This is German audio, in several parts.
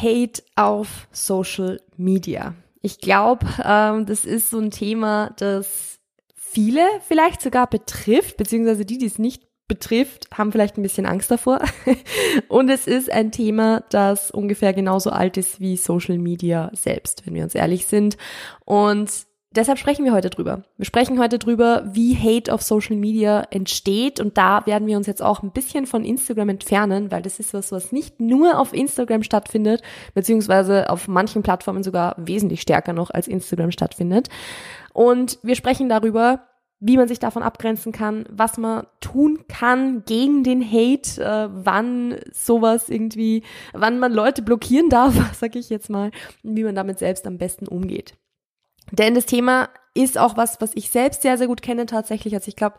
Hate auf Social Media. Ich glaube, ähm, das ist so ein Thema, das viele vielleicht sogar betrifft, beziehungsweise die, die es nicht betrifft, haben vielleicht ein bisschen Angst davor. Und es ist ein Thema, das ungefähr genauso alt ist wie Social Media selbst, wenn wir uns ehrlich sind. Und deshalb sprechen wir heute drüber. Wir sprechen heute drüber, wie Hate auf Social Media entsteht und da werden wir uns jetzt auch ein bisschen von Instagram entfernen, weil das ist was, was nicht nur auf Instagram stattfindet, beziehungsweise auf manchen Plattformen sogar wesentlich stärker noch als Instagram stattfindet. Und wir sprechen darüber, wie man sich davon abgrenzen kann, was man tun kann gegen den Hate, äh, wann sowas irgendwie, wann man Leute blockieren darf, sag ich jetzt mal, und wie man damit selbst am besten umgeht. Denn das Thema ist auch was, was ich selbst sehr, sehr gut kenne tatsächlich. Also ich glaube,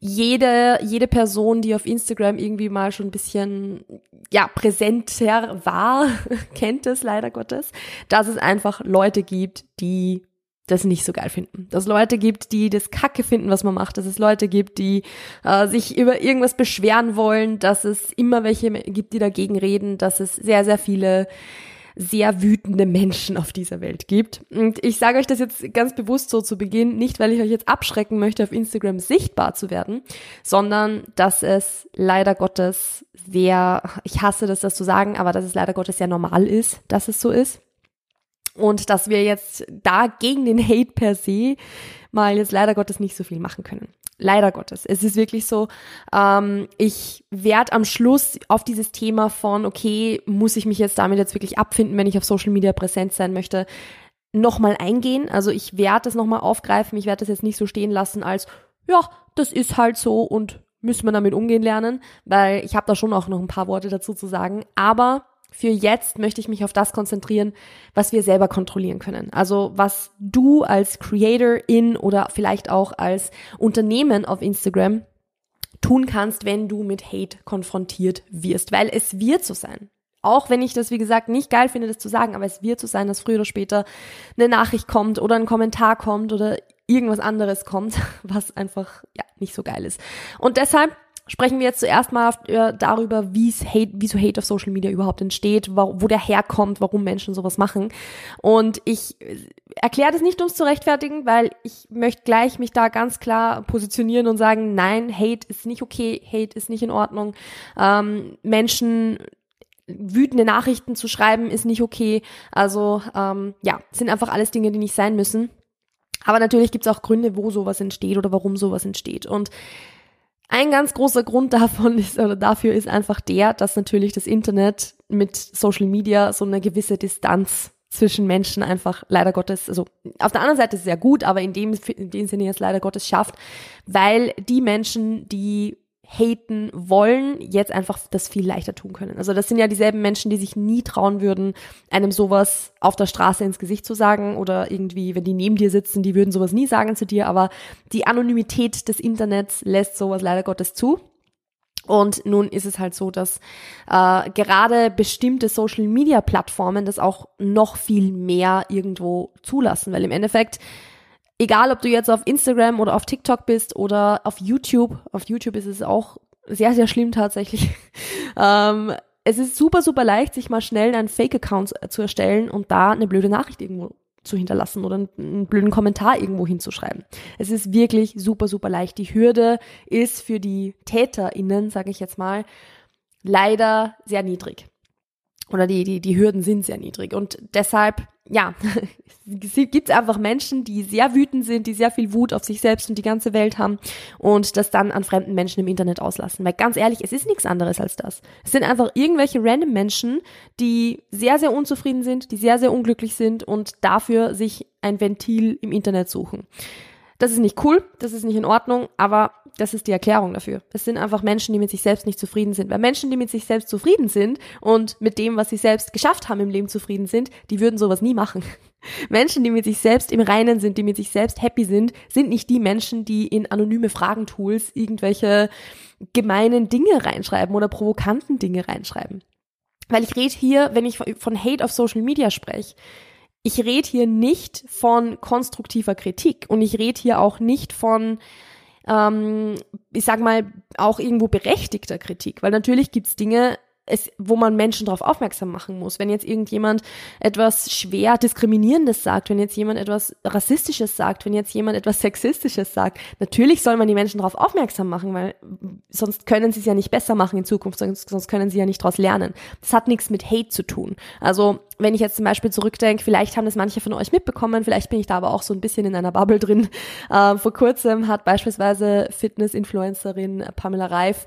jede, jede Person, die auf Instagram irgendwie mal schon ein bisschen, ja, präsenter war, kennt es leider Gottes, dass es einfach Leute gibt, die das nicht so geil finden. Dass es Leute gibt, die das Kacke finden, was man macht. Dass es Leute gibt, die äh, sich über irgendwas beschweren wollen. Dass es immer welche gibt, die dagegen reden. Dass es sehr, sehr viele sehr wütende Menschen auf dieser Welt gibt. Und ich sage euch das jetzt ganz bewusst so zu Beginn, nicht weil ich euch jetzt abschrecken möchte, auf Instagram sichtbar zu werden, sondern dass es leider Gottes sehr, ich hasse das, das zu sagen, aber dass es leider Gottes sehr normal ist, dass es so ist. Und dass wir jetzt da gegen den Hate per se mal jetzt leider Gottes nicht so viel machen können. Leider Gottes. Es ist wirklich so, ähm, ich werde am Schluss auf dieses Thema von, okay, muss ich mich jetzt damit jetzt wirklich abfinden, wenn ich auf Social Media präsent sein möchte, nochmal eingehen. Also ich werde das nochmal aufgreifen. Ich werde das jetzt nicht so stehen lassen als, ja, das ist halt so und müssen wir damit umgehen lernen, weil ich habe da schon auch noch ein paar Worte dazu zu sagen. Aber für jetzt möchte ich mich auf das konzentrieren, was wir selber kontrollieren können. Also was du als Creator in oder vielleicht auch als Unternehmen auf Instagram tun kannst, wenn du mit Hate konfrontiert wirst, weil es wird so sein. Auch wenn ich das, wie gesagt, nicht geil finde, das zu sagen, aber es wird so sein, dass früher oder später eine Nachricht kommt oder ein Kommentar kommt oder irgendwas anderes kommt, was einfach ja nicht so geil ist. Und deshalb sprechen wir jetzt zuerst mal äh, darüber, wie Hate, wie so Hate auf Social Media überhaupt entsteht, wo, wo der herkommt, warum Menschen sowas machen. Und ich äh, erkläre das nicht, um es zu rechtfertigen, weil ich möchte gleich mich da ganz klar positionieren und sagen, nein, Hate ist nicht okay, Hate ist nicht in Ordnung. Ähm, Menschen wütende Nachrichten zu schreiben ist nicht okay. Also ähm, ja, sind einfach alles Dinge, die nicht sein müssen. Aber natürlich gibt es auch Gründe, wo sowas entsteht oder warum sowas entsteht. Und ein ganz großer Grund davon ist oder dafür ist einfach der, dass natürlich das Internet mit Social Media so eine gewisse Distanz zwischen Menschen einfach leider Gottes, also auf der anderen Seite sehr gut, aber in dem, in dem Sinne jetzt leider Gottes schafft, weil die Menschen, die haten wollen, jetzt einfach das viel leichter tun können. Also das sind ja dieselben Menschen, die sich nie trauen würden, einem sowas auf der Straße ins Gesicht zu sagen oder irgendwie, wenn die neben dir sitzen, die würden sowas nie sagen zu dir, aber die Anonymität des Internets lässt sowas leider Gottes zu. Und nun ist es halt so, dass äh, gerade bestimmte Social-Media-Plattformen das auch noch viel mehr irgendwo zulassen, weil im Endeffekt egal ob du jetzt auf Instagram oder auf TikTok bist oder auf YouTube, auf YouTube ist es auch sehr, sehr schlimm tatsächlich. ähm, es ist super, super leicht, sich mal schnell einen Fake-Account zu erstellen und da eine blöde Nachricht irgendwo zu hinterlassen oder einen blöden Kommentar irgendwo hinzuschreiben. Es ist wirklich super, super leicht. Die Hürde ist für die TäterInnen, sage ich jetzt mal, leider sehr niedrig. Oder die, die, die Hürden sind sehr niedrig. Und deshalb ja, es gibt einfach Menschen, die sehr wütend sind, die sehr viel Wut auf sich selbst und die ganze Welt haben und das dann an fremden Menschen im Internet auslassen. Weil ganz ehrlich, es ist nichts anderes als das. Es sind einfach irgendwelche random Menschen, die sehr, sehr unzufrieden sind, die sehr, sehr unglücklich sind und dafür sich ein Ventil im Internet suchen. Das ist nicht cool, das ist nicht in Ordnung, aber das ist die Erklärung dafür. Es sind einfach Menschen, die mit sich selbst nicht zufrieden sind. Weil Menschen, die mit sich selbst zufrieden sind und mit dem, was sie selbst geschafft haben im Leben zufrieden sind, die würden sowas nie machen. Menschen, die mit sich selbst im Reinen sind, die mit sich selbst happy sind, sind nicht die Menschen, die in anonyme Fragentools irgendwelche gemeinen Dinge reinschreiben oder provokanten Dinge reinschreiben. Weil ich rede hier, wenn ich von Hate auf Social Media spreche, ich rede hier nicht von konstruktiver Kritik und ich rede hier auch nicht von, ähm, ich sag mal, auch irgendwo berechtigter Kritik, weil natürlich gibt's Dinge, es, wo man Menschen darauf aufmerksam machen muss. Wenn jetzt irgendjemand etwas schwer Diskriminierendes sagt, wenn jetzt jemand etwas Rassistisches sagt, wenn jetzt jemand etwas Sexistisches sagt, natürlich soll man die Menschen darauf aufmerksam machen, weil sonst können sie es ja nicht besser machen in Zukunft, sonst, sonst können sie ja nicht daraus lernen. Das hat nichts mit Hate zu tun. Also wenn ich jetzt zum Beispiel zurückdenke, vielleicht haben das manche von euch mitbekommen, vielleicht bin ich da aber auch so ein bisschen in einer Bubble drin. Äh, vor kurzem hat beispielsweise Fitness-Influencerin Pamela Reif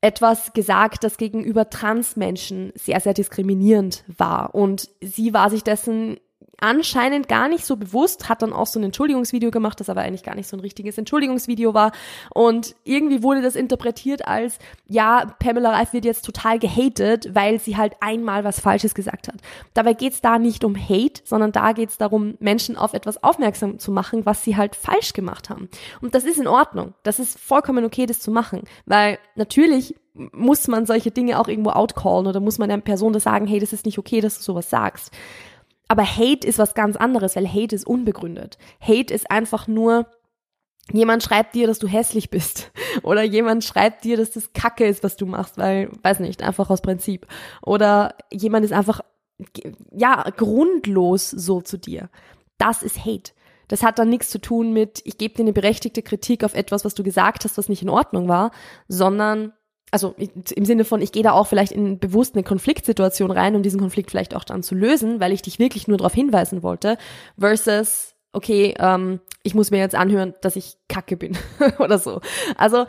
etwas gesagt, das gegenüber Transmenschen sehr, sehr diskriminierend war. Und sie war sich dessen anscheinend gar nicht so bewusst, hat dann auch so ein Entschuldigungsvideo gemacht, das aber eigentlich gar nicht so ein richtiges Entschuldigungsvideo war. Und irgendwie wurde das interpretiert als, ja, Pamela Reif wird jetzt total gehatet, weil sie halt einmal was Falsches gesagt hat. Dabei geht's da nicht um Hate, sondern da geht's darum, Menschen auf etwas aufmerksam zu machen, was sie halt falsch gemacht haben. Und das ist in Ordnung. Das ist vollkommen okay, das zu machen. Weil natürlich muss man solche Dinge auch irgendwo outcallen oder muss man der Person das sagen, hey, das ist nicht okay, dass du sowas sagst. Aber Hate ist was ganz anderes, weil Hate ist unbegründet. Hate ist einfach nur, jemand schreibt dir, dass du hässlich bist. Oder jemand schreibt dir, dass das Kacke ist, was du machst, weil, weiß nicht, einfach aus Prinzip. Oder jemand ist einfach, ja, grundlos so zu dir. Das ist Hate. Das hat dann nichts zu tun mit, ich gebe dir eine berechtigte Kritik auf etwas, was du gesagt hast, was nicht in Ordnung war, sondern also im Sinne von, ich gehe da auch vielleicht in bewusst eine Konfliktsituation rein, um diesen Konflikt vielleicht auch dann zu lösen, weil ich dich wirklich nur darauf hinweisen wollte, versus, okay, ähm, ich muss mir jetzt anhören, dass ich kacke bin oder so. Also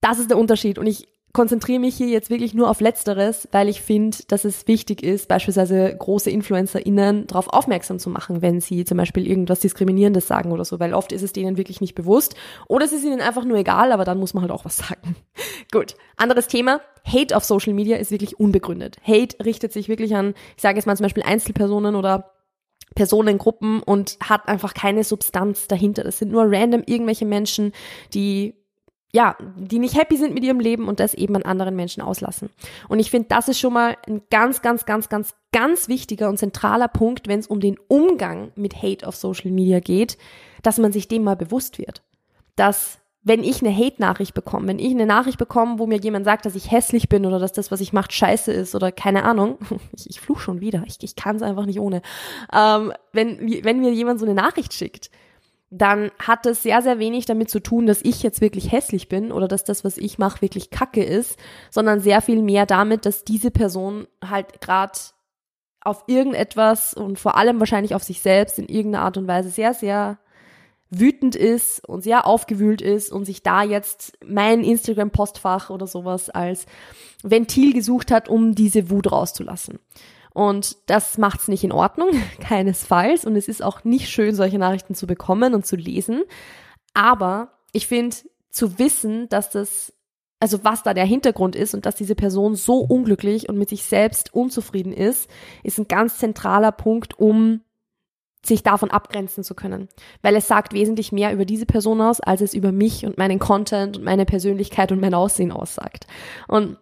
das ist der Unterschied und ich konzentriere mich hier jetzt wirklich nur auf Letzteres, weil ich finde, dass es wichtig ist, beispielsweise große InfluencerInnen darauf aufmerksam zu machen, wenn sie zum Beispiel irgendwas Diskriminierendes sagen oder so, weil oft ist es denen wirklich nicht bewusst oder es ist ihnen einfach nur egal, aber dann muss man halt auch was sagen. Gut, anderes Thema. Hate auf Social Media ist wirklich unbegründet. Hate richtet sich wirklich an, ich sage jetzt mal zum Beispiel Einzelpersonen oder Personengruppen und hat einfach keine Substanz dahinter. Das sind nur random irgendwelche Menschen, die ja, die nicht happy sind mit ihrem Leben und das eben an anderen Menschen auslassen. Und ich finde, das ist schon mal ein ganz, ganz, ganz, ganz, ganz wichtiger und zentraler Punkt, wenn es um den Umgang mit Hate auf Social Media geht, dass man sich dem mal bewusst wird. Dass wenn ich eine Hate-Nachricht bekomme, wenn ich eine Nachricht bekomme, wo mir jemand sagt, dass ich hässlich bin oder dass das, was ich mache, scheiße ist oder keine Ahnung, ich, ich fluch schon wieder, ich, ich kann es einfach nicht ohne. Ähm, wenn, wenn mir jemand so eine Nachricht schickt, dann hat es sehr, sehr wenig damit zu tun, dass ich jetzt wirklich hässlich bin oder dass das, was ich mache, wirklich Kacke ist, sondern sehr viel mehr damit, dass diese Person halt gerade auf irgendetwas und vor allem wahrscheinlich auf sich selbst in irgendeiner Art und Weise sehr, sehr wütend ist und sehr aufgewühlt ist und sich da jetzt mein Instagram-Postfach oder sowas als Ventil gesucht hat, um diese Wut rauszulassen. Und das macht's nicht in Ordnung, keinesfalls. Und es ist auch nicht schön, solche Nachrichten zu bekommen und zu lesen. Aber ich finde, zu wissen, dass das, also was da der Hintergrund ist und dass diese Person so unglücklich und mit sich selbst unzufrieden ist, ist ein ganz zentraler Punkt, um sich davon abgrenzen zu können. Weil es sagt wesentlich mehr über diese Person aus, als es über mich und meinen Content und meine Persönlichkeit und mein Aussehen aussagt. Und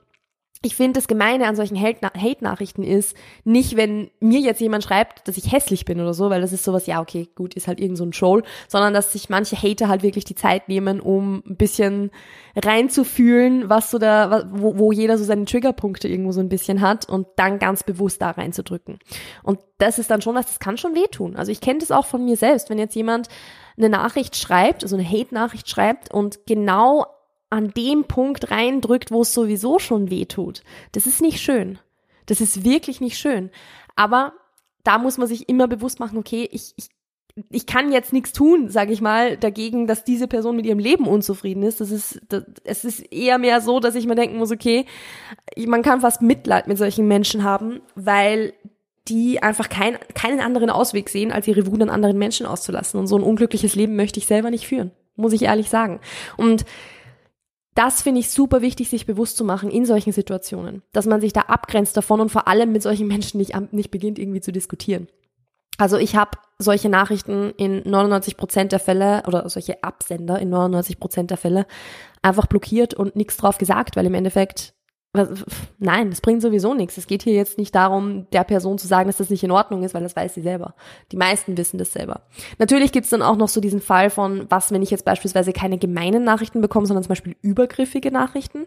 ich finde, das Gemeine an solchen Hate-Nachrichten ist nicht, wenn mir jetzt jemand schreibt, dass ich hässlich bin oder so, weil das ist sowas, ja, okay, gut, ist halt irgend so ein Troll, sondern dass sich manche Hater halt wirklich die Zeit nehmen, um ein bisschen reinzufühlen, was so da, wo, wo jeder so seine Triggerpunkte irgendwo so ein bisschen hat und dann ganz bewusst da reinzudrücken. Und das ist dann schon was, das kann schon wehtun. Also ich kenne das auch von mir selbst, wenn jetzt jemand eine Nachricht schreibt, also eine Hate-Nachricht schreibt und genau an dem Punkt reindrückt, wo es sowieso schon weh tut. Das ist nicht schön. Das ist wirklich nicht schön. Aber da muss man sich immer bewusst machen, okay, ich, ich ich kann jetzt nichts tun, sage ich mal, dagegen, dass diese Person mit ihrem Leben unzufrieden ist. Das ist, das, es ist eher mehr so, dass ich mir denken muss, okay, man kann fast Mitleid mit solchen Menschen haben, weil die einfach kein, keinen anderen Ausweg sehen, als ihre Wut an anderen Menschen auszulassen. Und so ein unglückliches Leben möchte ich selber nicht führen, muss ich ehrlich sagen. Und das finde ich super wichtig, sich bewusst zu machen in solchen Situationen, dass man sich da abgrenzt davon und vor allem mit solchen Menschen nicht, nicht beginnt, irgendwie zu diskutieren. Also ich habe solche Nachrichten in 99 Prozent der Fälle oder solche Absender in 99 Prozent der Fälle einfach blockiert und nichts drauf gesagt, weil im Endeffekt Nein, das bringt sowieso nichts. Es geht hier jetzt nicht darum, der Person zu sagen, dass das nicht in Ordnung ist, weil das weiß sie selber. Die meisten wissen das selber. Natürlich gibt's dann auch noch so diesen Fall von, was, wenn ich jetzt beispielsweise keine gemeinen Nachrichten bekomme, sondern zum Beispiel übergriffige Nachrichten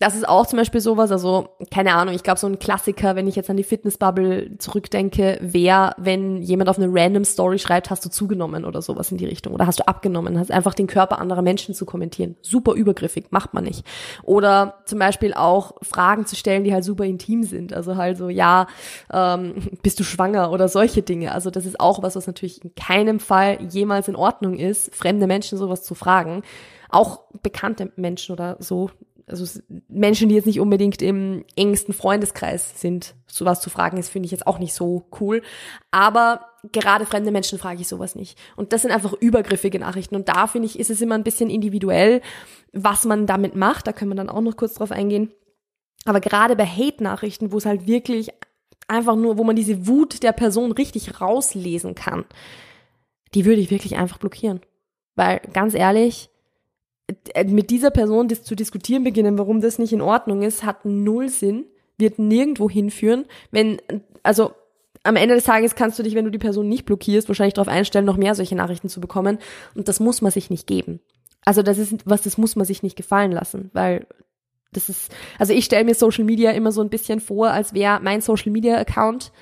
das ist auch zum Beispiel sowas, also keine Ahnung, ich glaube so ein Klassiker, wenn ich jetzt an die Fitnessbubble zurückdenke, wäre, wenn jemand auf eine random Story schreibt, hast du zugenommen oder sowas in die Richtung oder hast du abgenommen, hast einfach den Körper anderer Menschen zu kommentieren. Super übergriffig, macht man nicht. Oder zum Beispiel auch Fragen zu stellen, die halt super intim sind, also halt so, ja, ähm, bist du schwanger oder solche Dinge. Also das ist auch was, was natürlich in keinem Fall jemals in Ordnung ist, fremde Menschen sowas zu fragen auch bekannte Menschen oder so, also Menschen, die jetzt nicht unbedingt im engsten Freundeskreis sind, sowas zu fragen, ist finde ich jetzt auch nicht so cool. Aber gerade fremde Menschen frage ich sowas nicht. Und das sind einfach übergriffige Nachrichten. Und da finde ich, ist es immer ein bisschen individuell, was man damit macht. Da können wir dann auch noch kurz drauf eingehen. Aber gerade bei Hate-Nachrichten, wo es halt wirklich einfach nur, wo man diese Wut der Person richtig rauslesen kann, die würde ich wirklich einfach blockieren. Weil ganz ehrlich, mit dieser Person das zu diskutieren beginnen, warum das nicht in Ordnung ist, hat null Sinn, wird nirgendwo hinführen. Wenn, also am Ende des Tages kannst du dich, wenn du die Person nicht blockierst, wahrscheinlich darauf einstellen, noch mehr solche Nachrichten zu bekommen. Und das muss man sich nicht geben. Also das ist was, das muss man sich nicht gefallen lassen, weil das ist, also ich stelle mir Social Media immer so ein bisschen vor, als wäre mein Social Media Account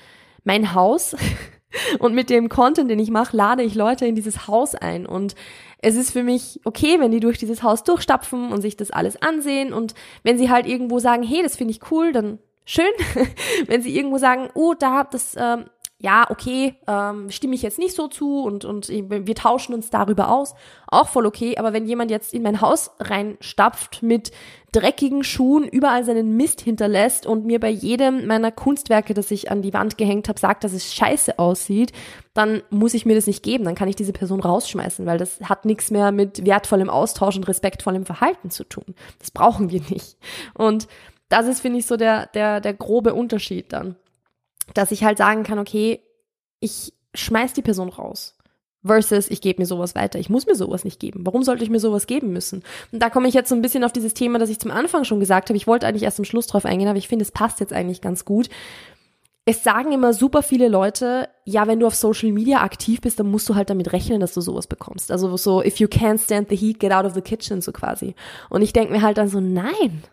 mein Haus. Und mit dem Content, den ich mache, lade ich Leute in dieses Haus ein. Und es ist für mich okay, wenn die durch dieses Haus durchstapfen und sich das alles ansehen. Und wenn sie halt irgendwo sagen, hey, das finde ich cool, dann schön. wenn sie irgendwo sagen, oh, da das ähm, ja, okay, ähm, stimme ich jetzt nicht so zu und, und wir tauschen uns darüber aus, auch voll okay, aber wenn jemand jetzt in mein Haus reinstapft mit dreckigen Schuhen, überall seinen Mist hinterlässt und mir bei jedem meiner Kunstwerke, das ich an die Wand gehängt habe, sagt, dass es scheiße aussieht, dann muss ich mir das nicht geben, dann kann ich diese Person rausschmeißen, weil das hat nichts mehr mit wertvollem Austausch und respektvollem Verhalten zu tun. Das brauchen wir nicht. Und das ist, finde ich, so der, der, der grobe Unterschied dann dass ich halt sagen kann, okay, ich schmeiß die Person raus. Versus, ich gebe mir sowas weiter. Ich muss mir sowas nicht geben. Warum sollte ich mir sowas geben müssen? Und da komme ich jetzt so ein bisschen auf dieses Thema, das ich zum Anfang schon gesagt habe. Ich wollte eigentlich erst zum Schluss drauf eingehen, aber ich finde, es passt jetzt eigentlich ganz gut. Es sagen immer super viele Leute, ja, wenn du auf Social Media aktiv bist, dann musst du halt damit rechnen, dass du sowas bekommst. Also so, if you can't stand the heat, get out of the kitchen, so quasi. Und ich denke mir halt dann so, nein,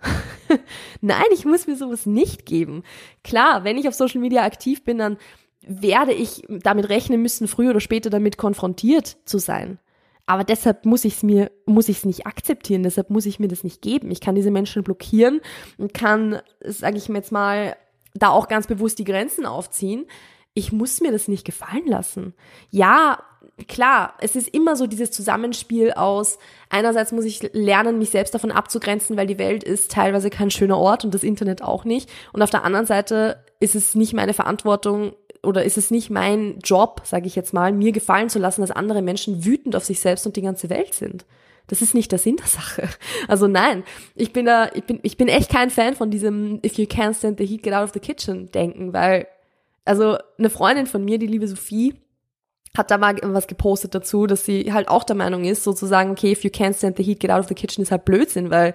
nein, ich muss mir sowas nicht geben. Klar, wenn ich auf Social Media aktiv bin, dann werde ich damit rechnen müssen, früher oder später damit konfrontiert zu sein. Aber deshalb muss ich es mir, muss ich es nicht akzeptieren, deshalb muss ich mir das nicht geben. Ich kann diese Menschen blockieren und kann, sage ich mir jetzt mal, da auch ganz bewusst die Grenzen aufziehen. Ich muss mir das nicht gefallen lassen. Ja, klar, es ist immer so dieses Zusammenspiel aus, einerseits muss ich lernen, mich selbst davon abzugrenzen, weil die Welt ist teilweise kein schöner Ort und das Internet auch nicht. Und auf der anderen Seite ist es nicht meine Verantwortung oder ist es nicht mein Job, sage ich jetzt mal, mir gefallen zu lassen, dass andere Menschen wütend auf sich selbst und die ganze Welt sind. Das ist nicht der Sinn der Sache. Also nein, ich bin da, ich bin, ich bin echt kein Fan von diesem If you can't stand the heat, get out of the kitchen denken, weil, also eine Freundin von mir, die liebe Sophie, hat da mal was gepostet dazu, dass sie halt auch der Meinung ist, sozusagen, okay, if you can't stand the heat, get out of the kitchen ist halt Blödsinn, weil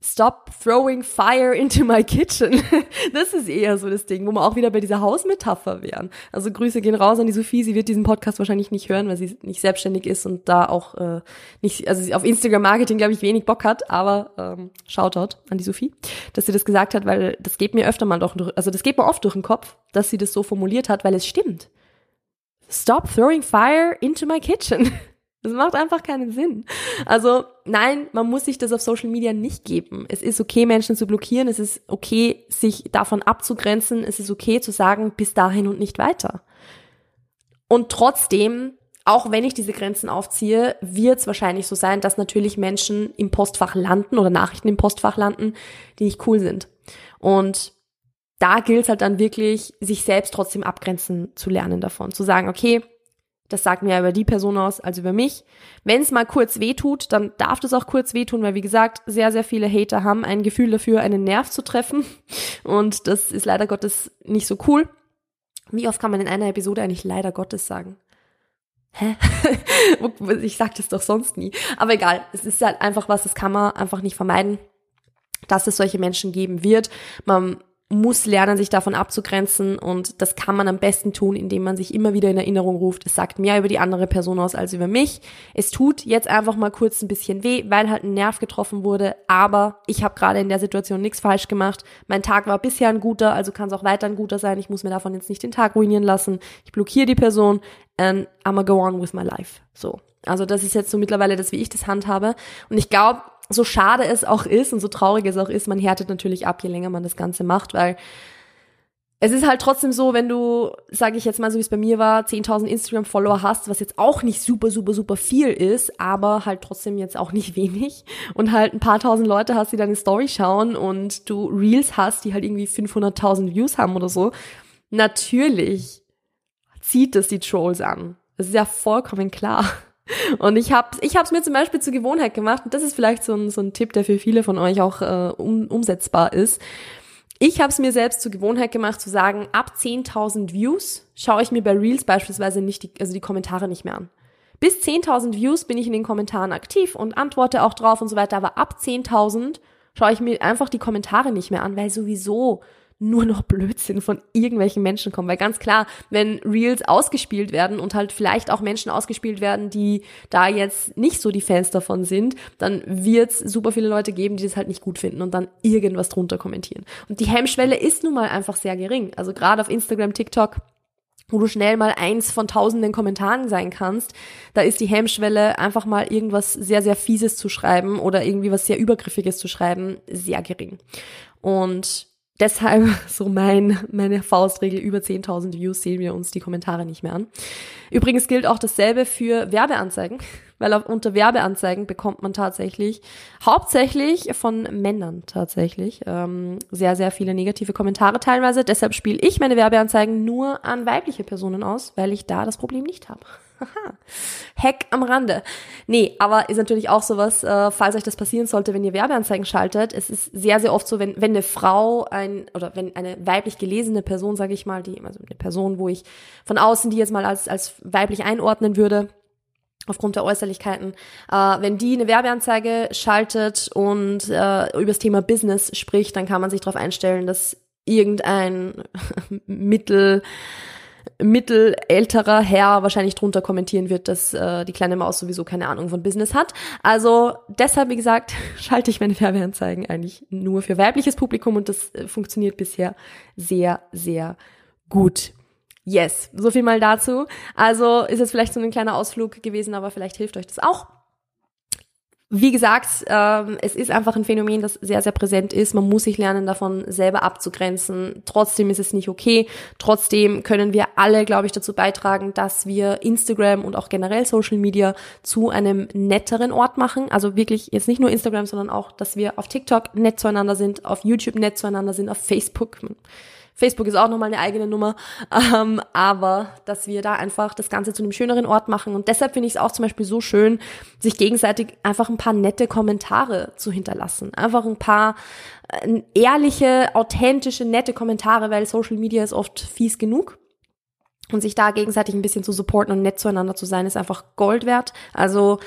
Stop throwing fire into my kitchen. Das ist eher so das Ding, wo wir auch wieder bei dieser Hausmetapher wären. Also Grüße gehen raus an die Sophie. Sie wird diesen Podcast wahrscheinlich nicht hören, weil sie nicht selbstständig ist und da auch äh, nicht, also auf Instagram Marketing glaube ich wenig Bock hat. Aber ähm, Shoutout an die Sophie, dass sie das gesagt hat, weil das geht mir öfter mal doch, also das geht mir oft durch den Kopf, dass sie das so formuliert hat, weil es stimmt. Stop throwing fire into my kitchen. Das macht einfach keinen Sinn. Also nein, man muss sich das auf Social Media nicht geben. Es ist okay, Menschen zu blockieren. Es ist okay, sich davon abzugrenzen. Es ist okay zu sagen, bis dahin und nicht weiter. Und trotzdem, auch wenn ich diese Grenzen aufziehe, wird es wahrscheinlich so sein, dass natürlich Menschen im Postfach landen oder Nachrichten im Postfach landen, die nicht cool sind. Und da gilt es halt dann wirklich, sich selbst trotzdem abgrenzen zu lernen davon. Zu sagen, okay, das sagt mir über die Person aus als über mich. Wenn es mal kurz wehtut, dann darf das auch kurz wehtun, weil wie gesagt, sehr, sehr viele Hater haben ein Gefühl dafür, einen Nerv zu treffen. Und das ist leider Gottes nicht so cool. Wie oft kann man in einer Episode eigentlich leider Gottes sagen? Hä? ich sag das doch sonst nie. Aber egal, es ist halt einfach was, das kann man einfach nicht vermeiden, dass es solche Menschen geben wird. Man muss lernen, sich davon abzugrenzen und das kann man am besten tun, indem man sich immer wieder in Erinnerung ruft. Es sagt mehr über die andere Person aus als über mich. Es tut jetzt einfach mal kurz ein bisschen weh, weil halt ein Nerv getroffen wurde, aber ich habe gerade in der Situation nichts falsch gemacht. Mein Tag war bisher ein guter, also kann es auch weiter ein guter sein. Ich muss mir davon jetzt nicht den Tag ruinieren lassen. Ich blockiere die Person and I'm go on with my life. So. Also das ist jetzt so mittlerweile das, wie ich das handhabe. Und ich glaube, so schade es auch ist und so traurig es auch ist, man härtet natürlich ab, je länger man das Ganze macht, weil es ist halt trotzdem so, wenn du, sage ich jetzt mal, so wie es bei mir war, 10.000 Instagram-Follower hast, was jetzt auch nicht super, super, super viel ist, aber halt trotzdem jetzt auch nicht wenig und halt ein paar tausend Leute hast, die deine Story schauen und du Reels hast, die halt irgendwie 500.000 Views haben oder so, natürlich zieht das die Trolls an. Das ist ja vollkommen klar. Und ich habe ich hab's mir zum Beispiel zur Gewohnheit gemacht, und das ist vielleicht so ein, so ein Tipp, der für viele von euch auch äh, um, umsetzbar ist. Ich habe es mir selbst zur Gewohnheit gemacht zu sagen, ab 10.000 Views schaue ich mir bei Reels beispielsweise nicht die, also die Kommentare nicht mehr an. Bis 10.000 Views bin ich in den Kommentaren aktiv und antworte auch drauf und so weiter, aber ab 10.000 schaue ich mir einfach die Kommentare nicht mehr an, weil sowieso nur noch Blödsinn von irgendwelchen Menschen kommen. Weil ganz klar, wenn Reels ausgespielt werden und halt vielleicht auch Menschen ausgespielt werden, die da jetzt nicht so die Fans davon sind, dann wird es super viele Leute geben, die das halt nicht gut finden und dann irgendwas drunter kommentieren. Und die Hemmschwelle ist nun mal einfach sehr gering. Also gerade auf Instagram, TikTok, wo du schnell mal eins von tausenden Kommentaren sein kannst, da ist die Hemmschwelle, einfach mal irgendwas sehr, sehr Fieses zu schreiben oder irgendwie was sehr Übergriffiges zu schreiben, sehr gering. Und Deshalb so mein, meine Faustregel, über 10.000 Views sehen wir uns die Kommentare nicht mehr an. Übrigens gilt auch dasselbe für Werbeanzeigen, weil auch unter Werbeanzeigen bekommt man tatsächlich, hauptsächlich von Männern tatsächlich, ähm, sehr, sehr viele negative Kommentare teilweise. Deshalb spiele ich meine Werbeanzeigen nur an weibliche Personen aus, weil ich da das Problem nicht habe. Haha. Hack am Rande. Nee, aber ist natürlich auch sowas, äh, falls euch das passieren sollte, wenn ihr Werbeanzeigen schaltet. Es ist sehr, sehr oft so, wenn, wenn eine Frau ein, oder wenn eine weiblich gelesene Person, sage ich mal, die, also eine Person, wo ich von außen die jetzt mal als, als weiblich einordnen würde, aufgrund der Äußerlichkeiten, äh, wenn die eine Werbeanzeige schaltet und äh, über das Thema Business spricht, dann kann man sich darauf einstellen, dass irgendein Mittel mittelälterer Herr wahrscheinlich drunter kommentieren wird, dass äh, die kleine Maus sowieso keine Ahnung von Business hat. Also deshalb, wie gesagt, schalte ich meine Werbeanzeigen eigentlich nur für weibliches Publikum und das äh, funktioniert bisher sehr, sehr gut. Yes, so viel mal dazu. Also ist jetzt vielleicht so ein kleiner Ausflug gewesen, aber vielleicht hilft euch das auch. Wie gesagt, ähm, es ist einfach ein Phänomen, das sehr, sehr präsent ist. Man muss sich lernen, davon selber abzugrenzen. Trotzdem ist es nicht okay. Trotzdem können wir alle, glaube ich, dazu beitragen, dass wir Instagram und auch generell Social Media zu einem netteren Ort machen. Also wirklich jetzt nicht nur Instagram, sondern auch, dass wir auf TikTok nett zueinander sind, auf YouTube nett zueinander sind, auf Facebook Facebook ist auch nochmal eine eigene Nummer, ähm, aber dass wir da einfach das Ganze zu einem schöneren Ort machen. Und deshalb finde ich es auch zum Beispiel so schön, sich gegenseitig einfach ein paar nette Kommentare zu hinterlassen. Einfach ein paar äh, ehrliche, authentische, nette Kommentare, weil Social Media ist oft fies genug. Und sich da gegenseitig ein bisschen zu supporten und nett zueinander zu sein, ist einfach Gold wert. Also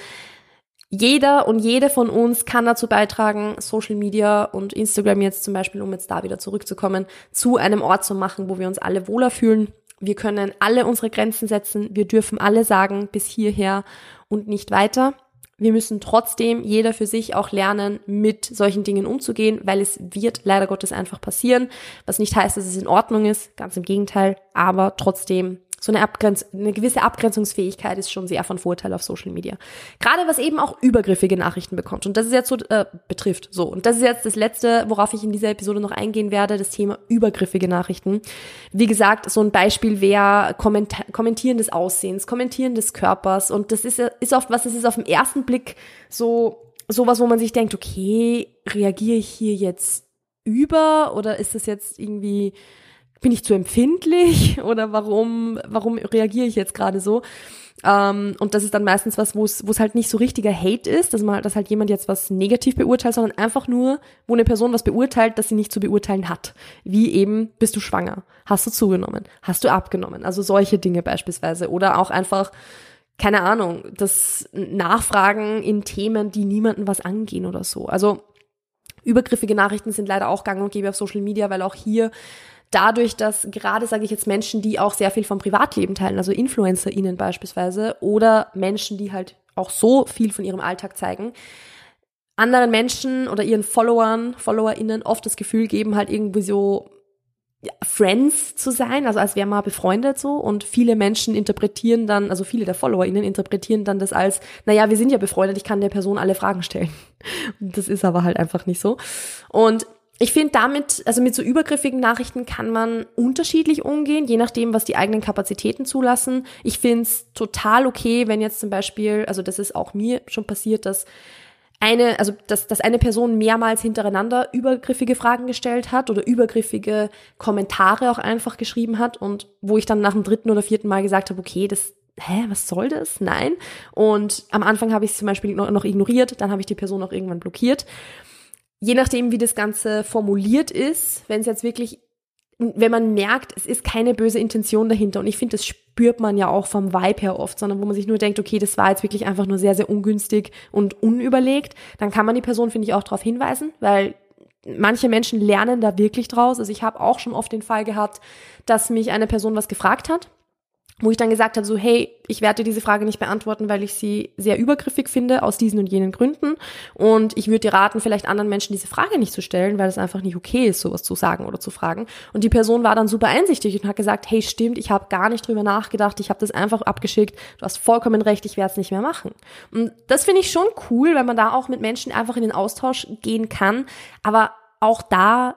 jeder und jede von uns kann dazu beitragen, Social Media und Instagram jetzt zum Beispiel, um jetzt da wieder zurückzukommen, zu einem Ort zu machen, wo wir uns alle wohler fühlen. Wir können alle unsere Grenzen setzen. Wir dürfen alle sagen, bis hierher und nicht weiter. Wir müssen trotzdem jeder für sich auch lernen, mit solchen Dingen umzugehen, weil es wird leider Gottes einfach passieren. Was nicht heißt, dass es in Ordnung ist, ganz im Gegenteil. Aber trotzdem so eine, Abgrenz eine gewisse Abgrenzungsfähigkeit ist schon sehr von Vorteil auf Social Media. Gerade was eben auch übergriffige Nachrichten bekommt. Und das ist jetzt so, äh, betrifft. So. Und das ist jetzt das letzte, worauf ich in dieser Episode noch eingehen werde, das Thema übergriffige Nachrichten. Wie gesagt, so ein Beispiel wäre Kommentar Kommentieren des Aussehens, Kommentieren des Körpers. Und das ist, ist oft was, das ist auf den ersten Blick so, sowas, wo man sich denkt, okay, reagiere ich hier jetzt über oder ist das jetzt irgendwie bin ich zu empfindlich oder warum, warum reagiere ich jetzt gerade so? Ähm, und das ist dann meistens was, wo es, halt nicht so richtiger Hate ist, dass man, dass halt jemand jetzt was negativ beurteilt, sondern einfach nur, wo eine Person was beurteilt, das sie nicht zu beurteilen hat. Wie eben, bist du schwanger? Hast du zugenommen? Hast du abgenommen? Also solche Dinge beispielsweise. Oder auch einfach, keine Ahnung, das Nachfragen in Themen, die niemanden was angehen oder so. Also übergriffige Nachrichten sind leider auch gang und gäbe auf Social Media, weil auch hier dadurch, dass gerade, sage ich jetzt, Menschen, die auch sehr viel vom Privatleben teilen, also InfluencerInnen beispielsweise, oder Menschen, die halt auch so viel von ihrem Alltag zeigen, anderen Menschen oder ihren Followern, FollowerInnen oft das Gefühl geben, halt irgendwie so ja, Friends zu sein, also als wäre man befreundet so und viele Menschen interpretieren dann, also viele der FollowerInnen interpretieren dann das als, naja, wir sind ja befreundet, ich kann der Person alle Fragen stellen. Das ist aber halt einfach nicht so. Und ich finde damit, also mit so übergriffigen Nachrichten kann man unterschiedlich umgehen, je nachdem, was die eigenen Kapazitäten zulassen. Ich finde es total okay, wenn jetzt zum Beispiel, also das ist auch mir schon passiert, dass eine, also dass, dass eine Person mehrmals hintereinander übergriffige Fragen gestellt hat oder übergriffige Kommentare auch einfach geschrieben hat und wo ich dann nach dem dritten oder vierten Mal gesagt habe, okay, das hä, was soll das? Nein. Und am Anfang habe ich es zum Beispiel noch, noch ignoriert, dann habe ich die Person auch irgendwann blockiert je nachdem, wie das Ganze formuliert ist, wenn es jetzt wirklich, wenn man merkt, es ist keine böse Intention dahinter und ich finde, das spürt man ja auch vom Vibe her oft, sondern wo man sich nur denkt, okay, das war jetzt wirklich einfach nur sehr, sehr ungünstig und unüberlegt, dann kann man die Person, finde ich, auch darauf hinweisen, weil manche Menschen lernen da wirklich draus. Also ich habe auch schon oft den Fall gehabt, dass mich eine Person was gefragt hat wo ich dann gesagt habe, so hey, ich werde diese Frage nicht beantworten, weil ich sie sehr übergriffig finde, aus diesen und jenen Gründen. Und ich würde dir raten, vielleicht anderen Menschen diese Frage nicht zu stellen, weil es einfach nicht okay ist, sowas zu sagen oder zu fragen. Und die Person war dann super einsichtig und hat gesagt, hey, stimmt, ich habe gar nicht drüber nachgedacht, ich habe das einfach abgeschickt, du hast vollkommen recht, ich werde es nicht mehr machen. Und das finde ich schon cool, wenn man da auch mit Menschen einfach in den Austausch gehen kann. Aber auch da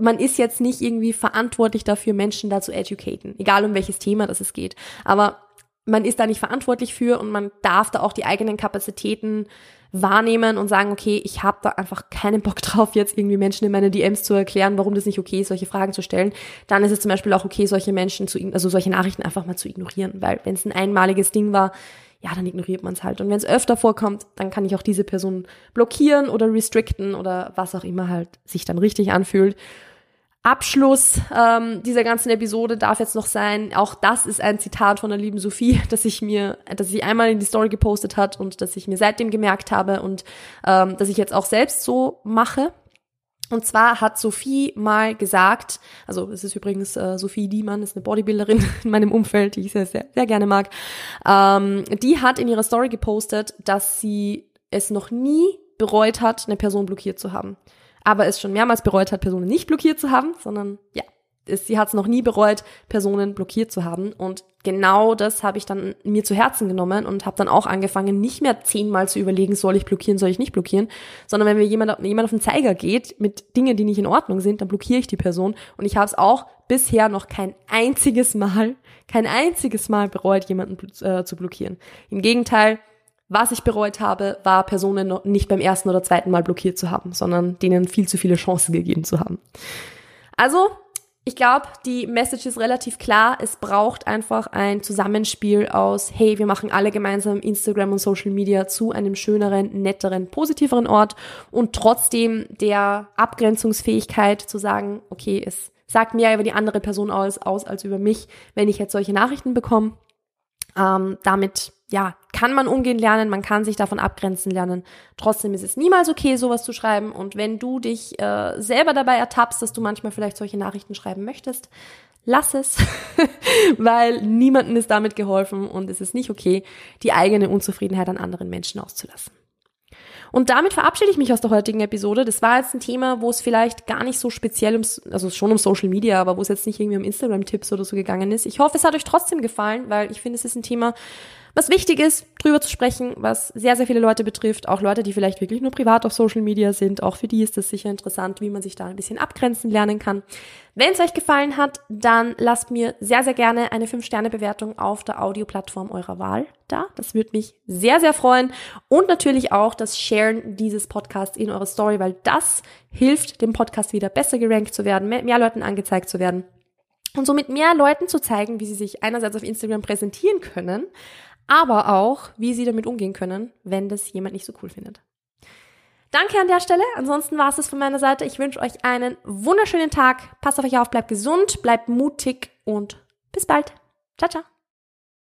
man ist jetzt nicht irgendwie verantwortlich dafür, Menschen da zu educaten, egal um welches Thema das es geht. Aber man ist da nicht verantwortlich für und man darf da auch die eigenen Kapazitäten wahrnehmen und sagen, okay, ich habe da einfach keinen Bock drauf, jetzt irgendwie Menschen in meine DMs zu erklären, warum das nicht okay ist, solche Fragen zu stellen. Dann ist es zum Beispiel auch okay, solche Menschen zu, also solche Nachrichten einfach mal zu ignorieren, weil wenn es ein einmaliges Ding war, ja, dann ignoriert man es halt. Und wenn es öfter vorkommt, dann kann ich auch diese Person blockieren oder restricten oder was auch immer halt sich dann richtig anfühlt. Abschluss ähm, dieser ganzen Episode darf jetzt noch sein, auch das ist ein Zitat von der lieben Sophie, das ich mir, dass sie einmal in die Story gepostet hat und dass ich mir seitdem gemerkt habe und ähm, dass ich jetzt auch selbst so mache. Und zwar hat Sophie mal gesagt, also es ist übrigens äh, Sophie Diemann, ist eine Bodybuilderin in meinem Umfeld, die ich sehr, sehr, sehr gerne mag. Ähm, die hat in ihrer Story gepostet, dass sie es noch nie bereut hat, eine Person blockiert zu haben. Aber es schon mehrmals bereut hat, Personen nicht blockiert zu haben, sondern ja, sie hat es noch nie bereut, Personen blockiert zu haben. Und genau das habe ich dann mir zu Herzen genommen und habe dann auch angefangen, nicht mehr zehnmal zu überlegen, soll ich blockieren, soll ich nicht blockieren, sondern wenn mir jemand, jemand auf den Zeiger geht mit Dingen, die nicht in Ordnung sind, dann blockiere ich die Person. Und ich habe es auch bisher noch kein einziges Mal, kein einziges Mal bereut, jemanden äh, zu blockieren. Im Gegenteil, was ich bereut habe, war Personen nicht beim ersten oder zweiten Mal blockiert zu haben, sondern denen viel zu viele Chancen gegeben zu haben. Also, ich glaube, die Message ist relativ klar. Es braucht einfach ein Zusammenspiel aus, hey, wir machen alle gemeinsam Instagram und Social Media zu einem schöneren, netteren, positiveren Ort und trotzdem der Abgrenzungsfähigkeit zu sagen, okay, es sagt mehr über die andere Person aus, aus als über mich, wenn ich jetzt solche Nachrichten bekomme. Ähm, damit ja, kann man umgehen lernen, man kann sich davon abgrenzen lernen. Trotzdem ist es niemals okay, sowas zu schreiben. Und wenn du dich äh, selber dabei ertappst, dass du manchmal vielleicht solche Nachrichten schreiben möchtest, lass es, weil niemandem ist damit geholfen und es ist nicht okay, die eigene Unzufriedenheit an anderen Menschen auszulassen. Und damit verabschiede ich mich aus der heutigen Episode. Das war jetzt ein Thema, wo es vielleicht gar nicht so speziell um, also schon um Social Media, aber wo es jetzt nicht irgendwie um Instagram-Tipps oder so gegangen ist. Ich hoffe, es hat euch trotzdem gefallen, weil ich finde, es ist ein Thema, was wichtig ist, drüber zu sprechen, was sehr, sehr viele Leute betrifft, auch Leute, die vielleicht wirklich nur privat auf Social Media sind, auch für die ist das sicher interessant, wie man sich da ein bisschen abgrenzen lernen kann. Wenn es euch gefallen hat, dann lasst mir sehr, sehr gerne eine 5-Sterne-Bewertung auf der Audioplattform eurer Wahl da. Das würde mich sehr, sehr freuen. Und natürlich auch das Sharen dieses Podcasts in eure Story, weil das hilft, dem Podcast wieder besser gerankt zu werden, mehr, mehr Leuten angezeigt zu werden und somit mehr Leuten zu zeigen, wie sie sich einerseits auf Instagram präsentieren können, aber auch, wie sie damit umgehen können, wenn das jemand nicht so cool findet. Danke an der Stelle. Ansonsten war es das von meiner Seite. Ich wünsche euch einen wunderschönen Tag. Passt auf euch auf, bleibt gesund, bleibt mutig und bis bald. Ciao, ciao.